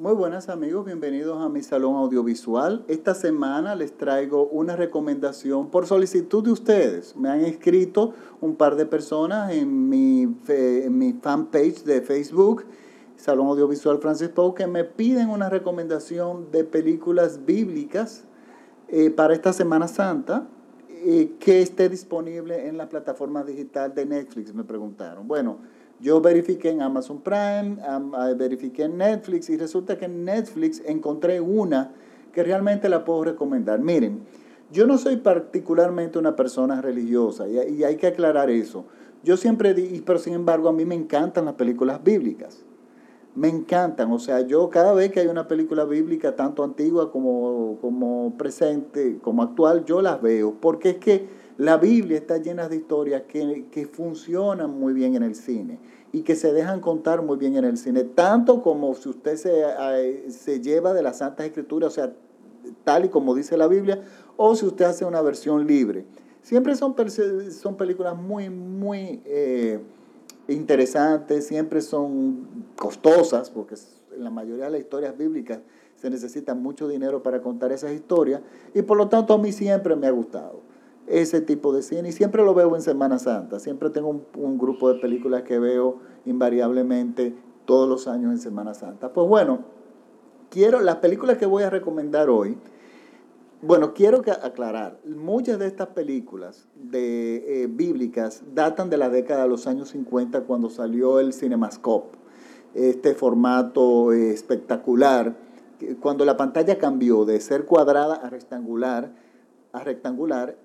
Muy buenas amigos, bienvenidos a mi salón audiovisual. Esta semana les traigo una recomendación por solicitud de ustedes. Me han escrito un par de personas en mi, en mi fanpage de Facebook, Salón Audiovisual Francis Poe, que me piden una recomendación de películas bíblicas eh, para esta Semana Santa eh, que esté disponible en la plataforma digital de Netflix, me preguntaron. Bueno, yo verifiqué en Amazon Prime, ah, verifiqué en Netflix y resulta que en Netflix encontré una que realmente la puedo recomendar. Miren, yo no soy particularmente una persona religiosa y, hay que aclarar eso. Yo siempre di, pero sin embargo a mí me encantan las películas bíblicas. Me encantan, o sea, yo cada vez que hay una película bíblica, tanto antigua como, como presente, como actual, yo las veo, porque es que la Biblia está llena de historias que, funcionan muy bien en el cine y que se dejan contar muy bien en el cine, tanto como si usted se, eh, se lleva de las Santas Escrituras, o sea, tal y como dice la Biblia, o si usted hace una versión libre. Siempre son, son películas muy, muy eh, interesantes, siempre son costosas, porque en la mayoría de las historias bíblicas se necesita mucho dinero para contar esas historias, y por lo tanto a mí siempre me ha gustado ese tipo de cine y siempre lo veo en Semana Santa. Siempre tengo un, grupo de películas que veo invariablemente todos los años en Semana Santa. Pues bueno, quiero las películas que voy a recomendar hoy. Bueno, quiero aclarar, muchas de estas películas de, eh, bíblicas datan de la década de los años 50 cuando salió el Cinemascope, este formato eh, espectacular, cuando la pantalla cambió de ser cuadrada a rectangular, a rectangular,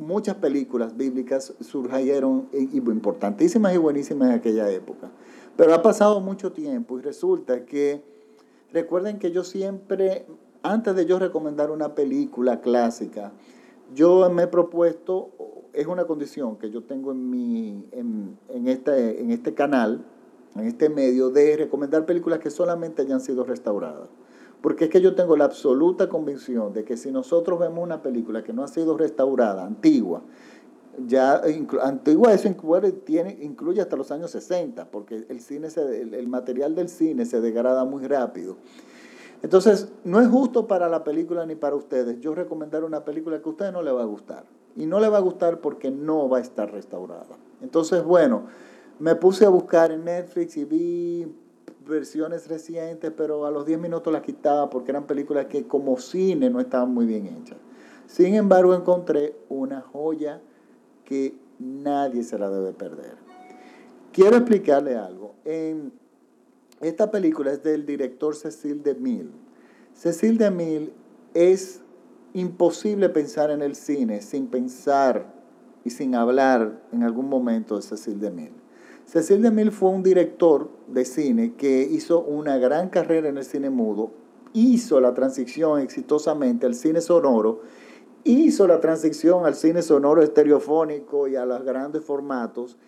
muchas películas bíblicas surgieron importantísimas y buenísimas en aquella época. Pero ha pasado mucho tiempo y resulta que, recuerden que yo siempre, antes de yo recomendar una película clásica, yo me he propuesto, es una condición que yo tengo en, mi, en, en, este, en este canal, en este medio, de recomendar películas que solamente hayan sido restauradas. Porque es que yo tengo la absoluta convicción de que si nosotros vemos una película que no ha sido restaurada, antigua, ya antigua eso incluye, tiene, incluye hasta los años 60, porque el, cine se, el, material del cine se degrada muy rápido. Entonces, no es justo para la película ni para ustedes yo recomendar una película que a ustedes no le va a gustar. Y no le va a gustar porque no va a estar restaurada. Entonces, bueno, me puse a buscar en Netflix y vi versiones recientes, pero a los 10 minutos las quitaba porque eran películas que como cine no estaban muy bien hechas. Sin embargo, encontré una joya que nadie se la debe perder. Quiero explicarle algo. En esta película es del director Cecil DeMille. Cecil DeMille es imposible pensar en el cine sin pensar y sin hablar en algún momento de Cecil DeMille. Cecil DeMille fue un director de cine que hizo una gran carrera en el cine mudo, hizo la transición exitosamente al cine sonoro, hizo la transición al cine sonoro estereofónico y a los grandes formatos,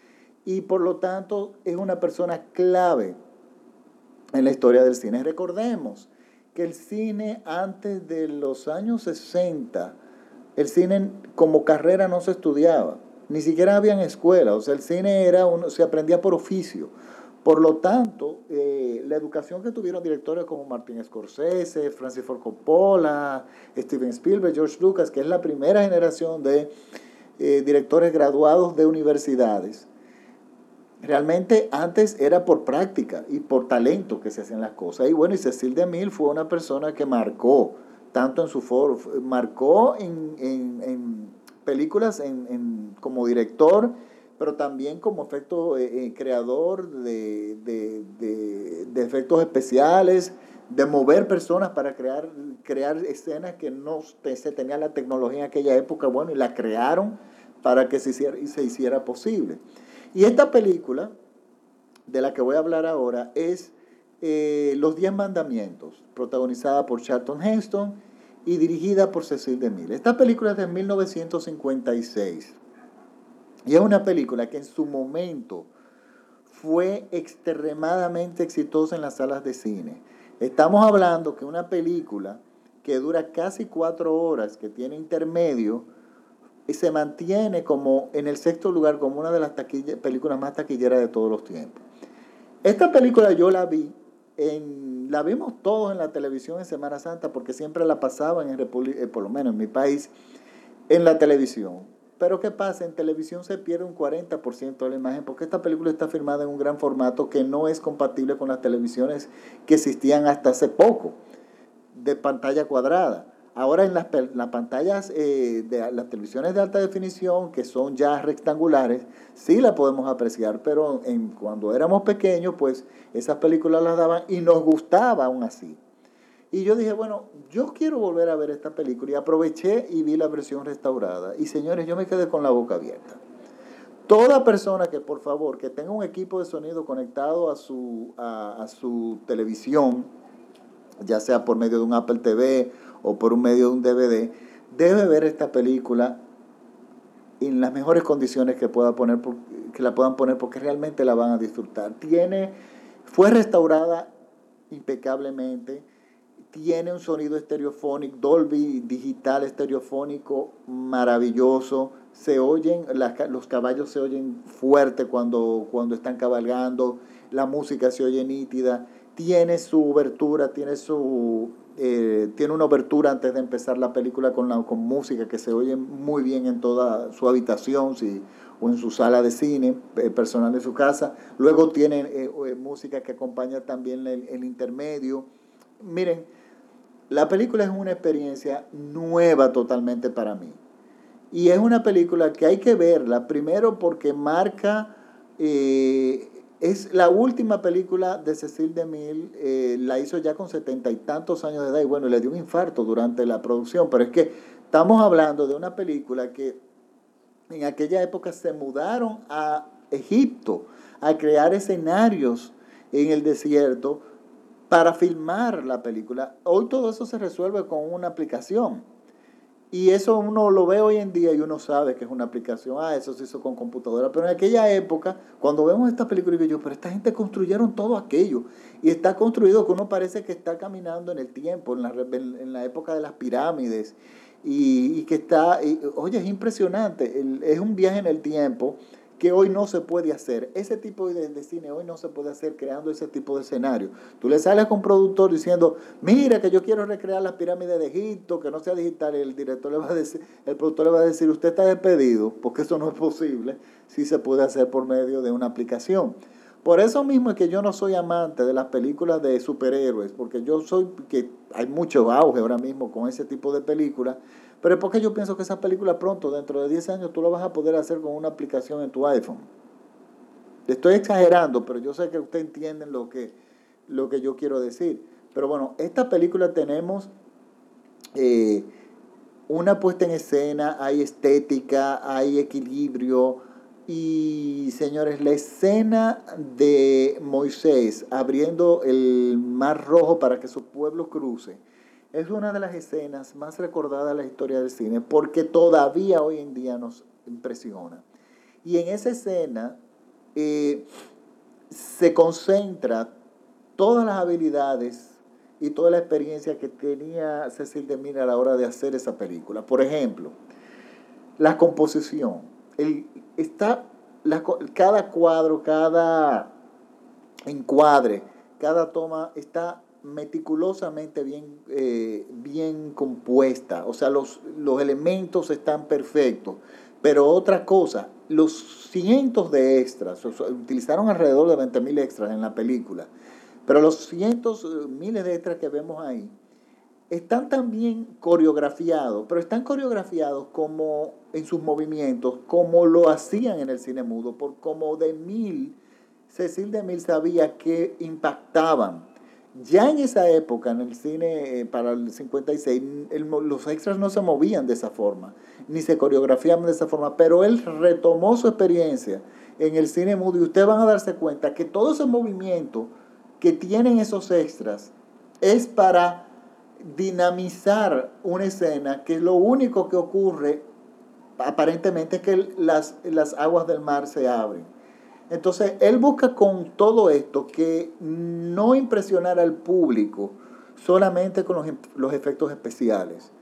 y por lo tanto es una persona clave en la historia del cine. Recordemos que el cine antes de los años 60, el cine como carrera no se estudiaba ni siquiera habían escuelas, o sea, el cine era uno, se aprendía por oficio. Por lo tanto, eh, la educación que tuvieron directores como Martin Scorsese, Francis Ford Coppola, Steven Spielberg, George Lucas, que es la primera generación de eh, directores graduados de universidades, realmente antes era por práctica y por talento que se hacían las cosas. Y bueno, y Cecil DeMille fue una persona que marcó, tanto en su foro, marcó en, en películas en, como director, pero también como efecto eh, eh, creador de, efectos especiales, de mover personas para crear, crear escenas que no se tenía la tecnología en aquella época, bueno, y la crearon para que se hiciera, se hiciera posible. Y esta película, de la que voy a hablar ahora, es eh, Los Diez Mandamientos, protagonizada por Charlton Heston y dirigida por Cecil DeMille. Esta película es de 1956 y es una película que en su momento fue extremadamente exitosa en las salas de cine. Estamos hablando que una película que dura casi cuatro horas, que tiene intermedio, y se mantiene como en el sexto lugar como una de las películas más taquilleras de todos los tiempos. Esta película yo la vi en la vimos todos en la televisión en Semana Santa porque siempre la pasaban en República, eh, por lo menos en mi país, en la televisión. Pero ¿qué pasa? En televisión se pierde un 40% de la imagen porque esta película está filmada en un gran formato que no es compatible con las televisiones que existían hasta hace poco, de pantalla cuadrada. Ahora en las, pantallas eh, de las televisiones de alta definición, que son ya rectangulares, sí la podemos apreciar, pero en, cuando éramos pequeños, pues esas películas las daban y nos gustaba aún así. Y yo dije, bueno, yo quiero volver a ver esta película y aproveché y vi la versión restaurada. Y señores, yo me quedé con la boca abierta. Toda persona que, por favor, que tenga un equipo de sonido conectado a su, a su televisión, ya sea por medio de un Apple TV o por un medio de un DVD, debe ver esta película en las mejores condiciones que, pueda poner, que la puedan poner porque realmente la van a disfrutar. Tiene, fue restaurada impecablemente, tiene un sonido estereofónico, Dolby digital estereofónico maravilloso, se oyen, los caballos se oyen fuerte cuando, cuando están cabalgando, la música se oye nítida, tiene su obertura, tiene su eh, tiene una obertura antes de empezar la película con, la, con música que se oye muy bien en toda su habitación si, o en su sala de cine eh, personal de su casa. Luego tiene eh, música que acompaña también el, el, intermedio. Miren, la película es una experiencia nueva totalmente para mí. Y es una película que hay que verla, primero porque marca es la última película de Cecil DeMille, eh, la hizo ya con setenta y tantos años de edad y bueno, le dio un infarto durante la producción, pero es que estamos hablando de una película que en aquella época se mudaron a Egipto a crear escenarios en el desierto para filmar la película. Hoy todo eso se resuelve con una aplicación. Y eso uno lo ve hoy en día y uno sabe que es una aplicación. Ah, eso se hizo con computadora. Pero en aquella época, cuando vemos esta película, yo, pero esta gente construyeron todo aquello. Y está construido que uno parece que está caminando en el tiempo, en la, en la época de las pirámides. Y, y que está, oye, es impresionante. es un viaje en el tiempo que hoy no se puede hacer. Ese tipo de, cine hoy no se puede hacer creando ese tipo de escenario. Tú le sales con un productor diciendo, mira que yo quiero recrear las pirámides de Egipto, que no sea digital, y el director le va a decir, el productor le va a decir, usted está despedido, porque eso no es posible, si se puede hacer por medio de una aplicación. Por eso mismo es que yo no soy amante de las películas de superhéroes, porque yo soy, que hay mucho auge ahora mismo con ese tipo de películas, pero es porque yo pienso que esa película pronto, dentro de 10 años, tú lo vas a poder hacer con una aplicación en tu iPhone. Estoy exagerando, pero yo sé que ustedes entienden lo que, lo que yo quiero decir. Pero bueno, esta película tenemos eh, una puesta en escena, hay estética, hay equilibrio. Y señores, la escena de Moisés abriendo el mar rojo para que su pueblo cruce es una de las escenas más recordadas de la historia del cine porque todavía hoy en día nos impresiona. Y en esa escena eh, se concentra todas las habilidades y toda la experiencia que tenía Cecil de Mira a la hora de hacer esa película. Por ejemplo, la composición. Está cada cuadro, cada encuadre, cada toma está meticulosamente bien, eh, bien compuesta, o sea, los, los elementos están perfectos. Pero otra cosa, los cientos de extras, utilizaron alrededor de 20.000 extras en la película, pero los cientos, eh, miles de extras que vemos ahí, están también coreografiados, pero están coreografiados como en sus movimientos, como lo hacían en el cine mudo, por como de mil, Cecil de Mil sabía que impactaban. Ya en esa época, en el cine eh, para el 56, los extras no se movían de esa forma, ni se coreografiaban de esa forma, pero él retomó su experiencia en el cine mudo y ustedes van a darse cuenta que todo ese movimiento que tienen esos extras es para dinamizar una escena que lo único que ocurre aparentemente es que las, las aguas del mar se abren. Entonces, él busca con todo esto que no impresionar al público solamente con los, em, los efectos especiales.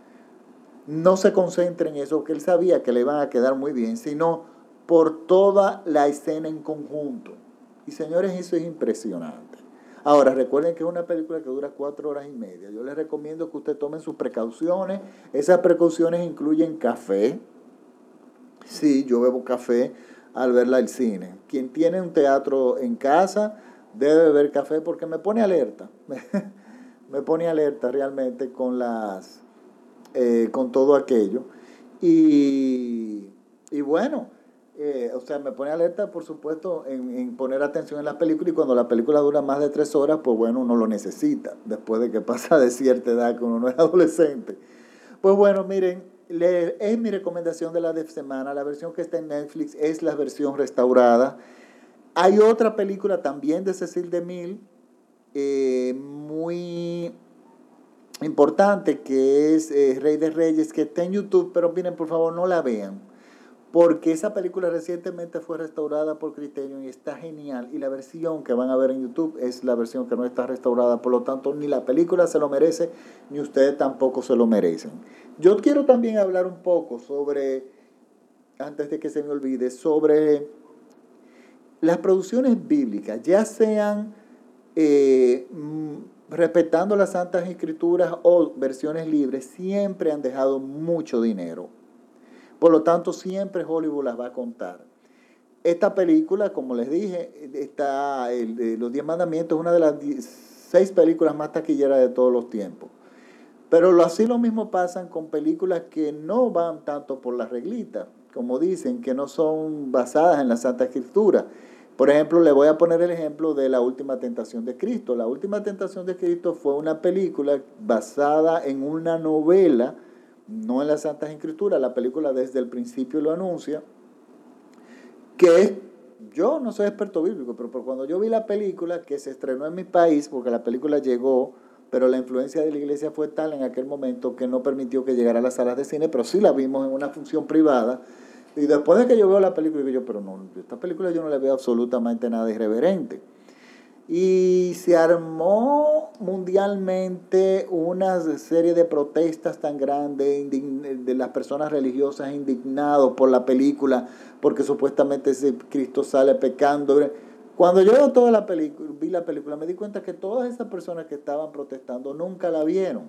No se concentre en eso, que él sabía que le iban a quedar muy bien, sino por toda la escena en conjunto. Y señores, eso es impresionante. Ahora, recuerden que es una película que dura cuatro horas y media. Yo les recomiendo que usted tomen sus precauciones. Esas precauciones incluyen café. Sí, yo bebo café al verla al cine. Quien tiene un teatro en casa debe beber café porque me pone alerta. me pone alerta realmente con las eh, con todo aquello. Y, y bueno, eh, o sea, me pone alerta, por supuesto, en, poner atención en las películas y cuando la película dura más de tres horas, pues bueno, uno lo necesita, después de que pasa de cierta edad, que uno no es adolescente. Pues bueno, miren, es mi recomendación de la de semana, la versión que está en Netflix es la versión restaurada. Hay otra película también de Cecil DeMille, eh, muy importante, que es eh, Rey de Reyes, que está en YouTube, pero miren, por favor, no la vean porque esa película recientemente fue restaurada por Criterion y está genial. Y la versión que van a ver en YouTube es la versión que no está restaurada. Por lo tanto, ni la película se lo merece, ni ustedes tampoco se lo merecen. Yo quiero también hablar un poco sobre, antes de que se me olvide, sobre las producciones bíblicas, ya sean eh, mm, respetando las Santas Escrituras o versiones libres, siempre han dejado mucho dinero por lo tanto, siempre Hollywood las va a contar. Esta película, como les dije, está el, Los Diez Mandamientos, es una de las seis películas más taquilleras de todos los tiempos. Pero así lo mismo pasan con películas que no van tanto por la reglita, como dicen, que no son basadas en la Santa Escritura. Por ejemplo, le voy a poner el ejemplo de La Última Tentación de Cristo. La Última Tentación de Cristo fue una película basada en una novela no en las Santas Escrituras, la película desde el principio lo anuncia, que yo no soy experto bíblico, pero cuando yo vi la película que se estrenó en mi país, porque la película llegó, pero la influencia de la iglesia fue tal en aquel momento que no permitió que llegara a las salas de cine, pero sí la vimos en una función privada. Y después de que yo veo la película, digo yo, pero no, esta película yo no le veo absolutamente nada irreverente. Y se armó mundialmente una serie de protestas tan grandes de las personas religiosas indignados por la película, porque supuestamente ese Cristo sale pecando. Cuando yo toda la película, vi la película, me di cuenta que todas esas personas que estaban protestando nunca la vieron.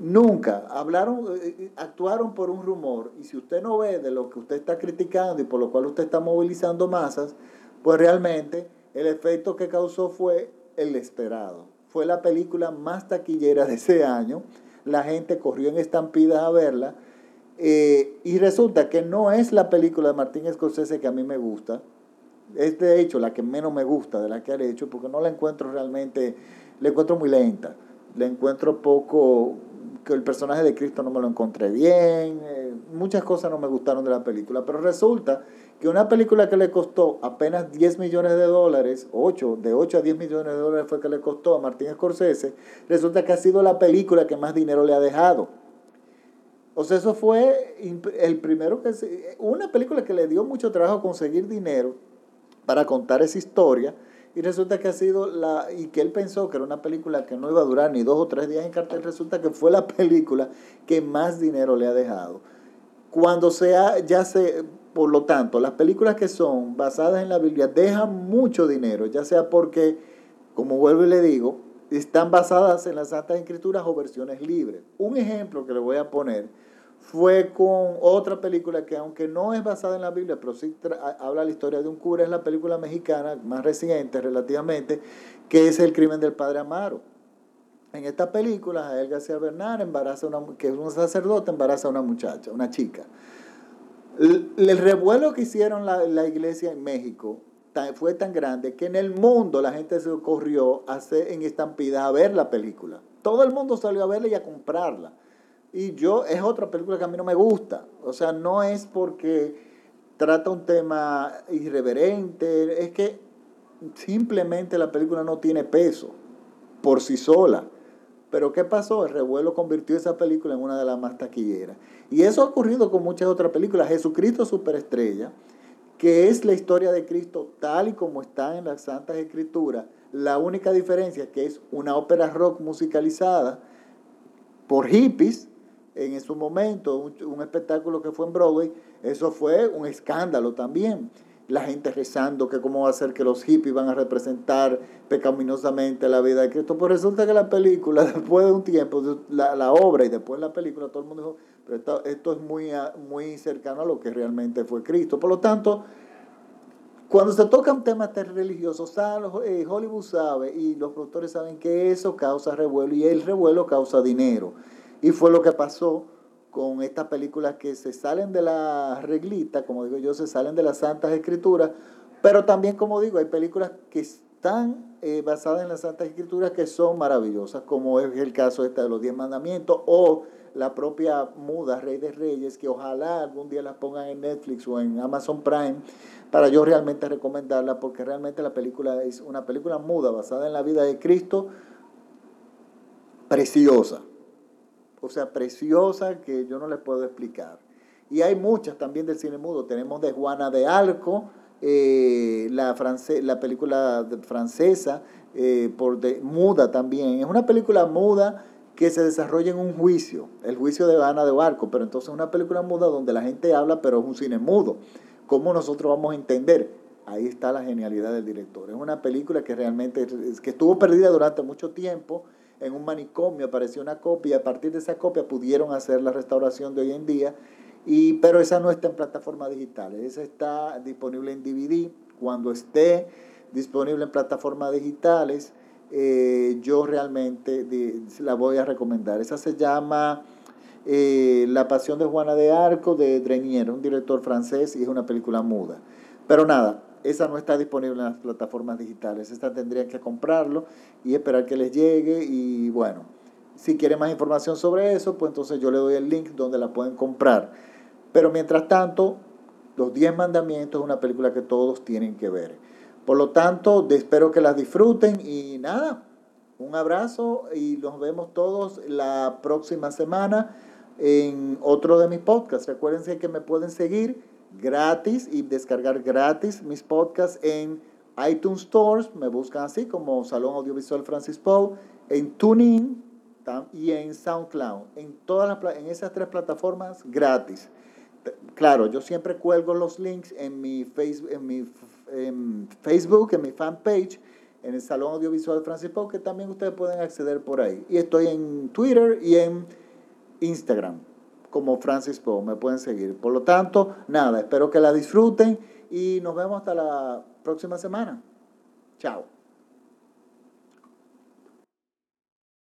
Nunca. Hablaron, eh, eh, actuaron por un rumor. Y si usted no ve de lo que usted está criticando y por lo cual usted está movilizando masas, pues realmente el efecto que causó fue el esperado. Fue la película más taquillera de ese año. La gente corrió en estampidas a verla. Eh, y resulta que no es la película de Martín Scorsese que a mí me gusta. Es de hecho la que menos me gusta de la que ha hecho porque no la encuentro realmente, la encuentro muy lenta. La encuentro poco, que el personaje de Cristo no me lo encontré bien. Eh, muchas cosas no me gustaron de la película. Pero resulta que una película que le costó apenas 10 millones de dólares, 8, de 8 a 10 millones de dólares fue que le costó a Martín Scorsese, resulta que ha sido la película que más dinero le ha dejado. O sea, eso fue el primero que... una película que le dio mucho trabajo conseguir dinero para contar esa historia y resulta que ha sido la... y que él pensó que era una película que no iba a durar ni dos o tres días en cartel, resulta que fue la película que más dinero le ha dejado. Cuando sea, ya se por lo tanto, las películas que son basadas en la Biblia dejan mucho dinero, ya sea porque, como vuelvo y le digo, están basadas en las Santas Escrituras o versiones libres. Un ejemplo que le voy a poner fue con otra película que aunque no es basada en la Biblia, pero sí habla la historia de un cura, es la película mexicana más reciente relativamente, que es El crimen del padre Amaro. En esta película, Jael García Bernal embaraza una, que es un sacerdote, embaraza a una muchacha, una chica. El, revuelo que hicieron la, la iglesia en México fue tan grande que en el mundo la gente se corrió a hacer en estampida a ver la película. Todo el mundo salió a verla y a comprarla. Y yo, es otra película que a mí no me gusta. O sea, no es porque trata un tema irreverente, es que simplemente la película no tiene peso por sí sola. Pero ¿qué pasó? El revuelo convirtió esa película en una de las más taquilleras. Y eso ha ocurrido con muchas otras películas. Jesucristo Superestrella, que es la historia de Cristo tal y como está en las Santas Escrituras. La única diferencia es que es una ópera rock musicalizada por hippies en su momento, un, un espectáculo que fue en Broadway. Eso fue un escándalo también. la gente rezando que cómo va a ser que los hippies van a representar pecaminosamente la vida de Cristo. Pues resulta que la película, después de un tiempo, la, la obra y después la película, todo el mundo dijo, pero esto, esto es muy, muy cercano a lo que realmente fue Cristo. Por lo tanto, cuando se tocan temas religiosos, eh, Hollywood sabe y los productores saben que eso causa revuelo y el revuelo causa dinero. Y fue lo que pasó con estas películas que se salen de la reglita, como digo yo, se salen de las santas escrituras, pero también, como digo, hay películas que están eh, basadas en las santas escrituras que son maravillosas, como es el caso este de los diez mandamientos o la propia muda Rey de Reyes, que ojalá algún día las pongan en Netflix o en Amazon Prime, para yo realmente recomendarla, porque realmente la película es una película muda basada en la vida de Cristo, preciosa o sea, preciosa que yo no les puedo explicar. Y hay muchas también del cine mudo. Tenemos de Juana de Arco, eh, la, la película francesa, eh, por de, muda también. Es una película muda que se desarrolla en un juicio, el juicio de Juana de Arco, pero entonces es una película muda donde la gente habla, pero es un cine mudo. ¿Cómo nosotros vamos a entender? Ahí está la genialidad del director. Es una película que realmente que estuvo perdida durante mucho tiempo en un manicomio apareció una copia y a partir de esa copia pudieron hacer la restauración de hoy en día. Y, pero esa no está en plataformas digitales, esa está disponible en DVD. Cuando esté disponible en plataformas digitales, eh, yo realmente la voy a recomendar. Esa se llama eh, La Pasión de Juana de Arco de Drenier, un director francés y es una película muda. Pero nada, esa no está disponible en las plataformas digitales. Esta tendrían que comprarlo y esperar que les llegue. Y bueno, si quieren más información sobre eso, pues entonces yo le doy el link donde la pueden comprar. Pero mientras tanto, Los Diez Mandamientos es una película que todos tienen que ver. Por lo tanto, espero que las disfruten y nada, un abrazo y nos vemos todos la próxima semana en otro de mis podcasts. Recuérdense que me pueden seguir gratis y descargar gratis mis podcasts en iTunes Stores, me buscan así como Salón Audiovisual Francis Poe, en TuneIn y en SoundCloud, en, todas las, en esas tres plataformas gratis. Claro, yo siempre cuelgo los links en mi, Facebook, en mi Facebook, en mi fanpage, en el Salón Audiovisual Francis Poe, que también ustedes pueden acceder por ahí. Y estoy en Twitter y en Instagram como Francis Poe, me pueden seguir. Por lo tanto, nada, espero que la disfruten y nos vemos hasta la próxima semana. Chao.